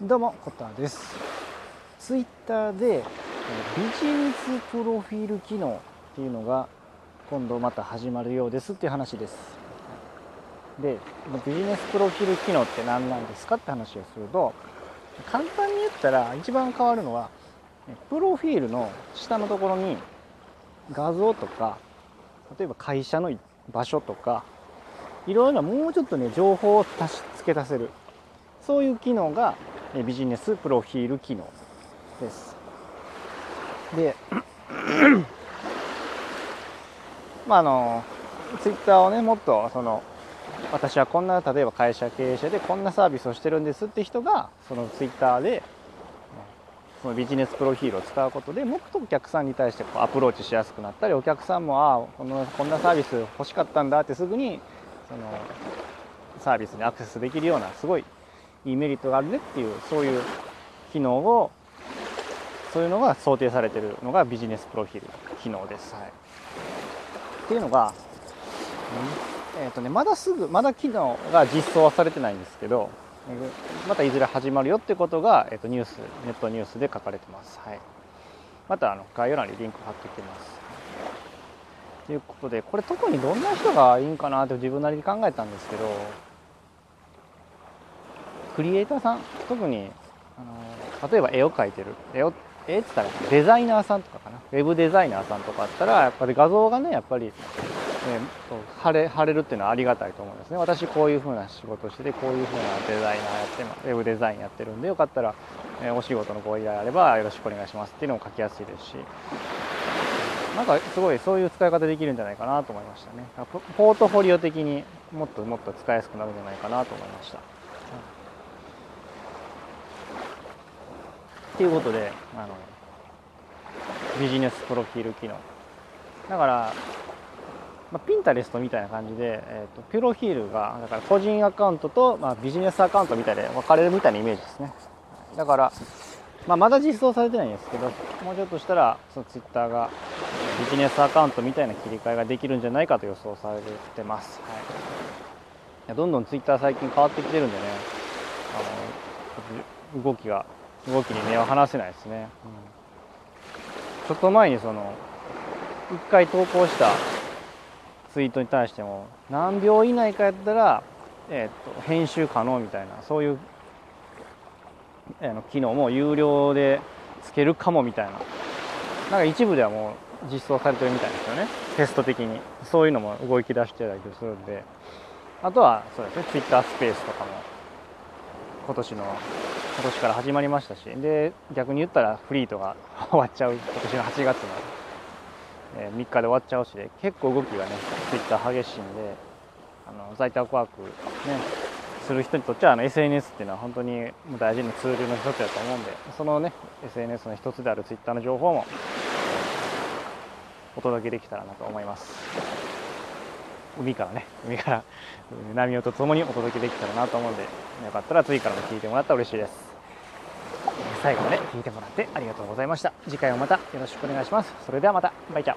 どうもコタです。ツイッターでビジネスプロフィール機能っていうのが今度また始まるようですっていう話です。でビジネスプロフィール機能って何なんですかって話をすると簡単に言ったら一番変わるのはプロフィールの下のところに画像とか例えば会社の場所とかいろいろなもうちょっとね情報を足し付け足せるそういう機能がビジネスプロフィール機能です。でまああのツイッターをねもっとその私はこんな例えば会社経営者でこんなサービスをしてるんですって人がそのツイッターでそのビジネスプロフィールを使うことでもっとお客さんに対してこうアプローチしやすくなったりお客さんもああこのこんなサービス欲しかったんだってすぐにそのサービスにアクセスできるようなすごいいいメリットがあるねっていうそういう機能をそういうのが想定されてるのがビジネスプロフィール機能です。はい、っていうのが、えーとね、まだすぐまだ機能が実装はされてないんですけどまたいずれ始まるよってことが、えーと、ニュースネットニュースで書かれてます。はい、またあの概要欄にリンク貼っておきます。ということでこれ特にどんな人がいいんかなって自分なりに考えたんですけどクリエイターさん特にあの例えば絵を描いてる。絵を絵って言ったらデザイナーさんとかかな。ウェブデザイナーさんとかあったらやっぱり画像がねやっぱり、ね、貼れ貼れるっていうのはありがたいと思うんですね。私こういうふうな仕事しててこういうふうなデザイナーやってます。ウェブデザインやってるんでよかったら、えお仕事のご依頼あればよろしくお願いしますっていうのも書きやすいですし。なんかすごいそういう使い方できるんじゃないかなと思いましたね。ポートフォリオ的にもっともっと使いやすくなるんじゃないかなと思いました。ていうことであのビジネスプロフィール機能。だから、まあ、ピンタレストみたいな感じで、えーと、プロフィールがだから個人アカウントと、まあ、ビジネスアカウントみたいで分かれるみたいなイメージですね。だから、まあ、まだ実装されてないんですけどもうちょっとしたらそのツイッターがビジネスアカウントみたいな切り替えができるんじゃないかと予想されてます、はい、どんどんツイッター最近変わってきてるんでね。あの動きが動きに目を離せないですね、うん、ちょっと前にその1回投稿したツイートに対しても何秒以内かやったら、えー、と編集可能みたいなそういう、えー、の機能も有料でつけるかもみたいな。なんか一部ではもう実装されてるみたいですよね。テスト的に。そういうのも動き出してたりするんで。あとはそうですね Twitter スペースとかも今年の今年から始まりましたしで逆に言ったらフリートが 終わっちゃう今年の8月の、えー、3日で終わっちゃうしで結構動きがね Twitter 激しいんであの在宅ワークねする人にとってはあの SNS っていうのは本当に大事なツールの一つだと思うんでそのね SNS の一つである Twitter の情報もお届けできたらなと思います。海からね海から波音とともにお届けできたらなと思うんでよかったら次からも聞いてもらったら嬉しいです最後まで聞いてもらってありがとうございました。次回もまたよろしくお願いします。それではまた。バイチャ。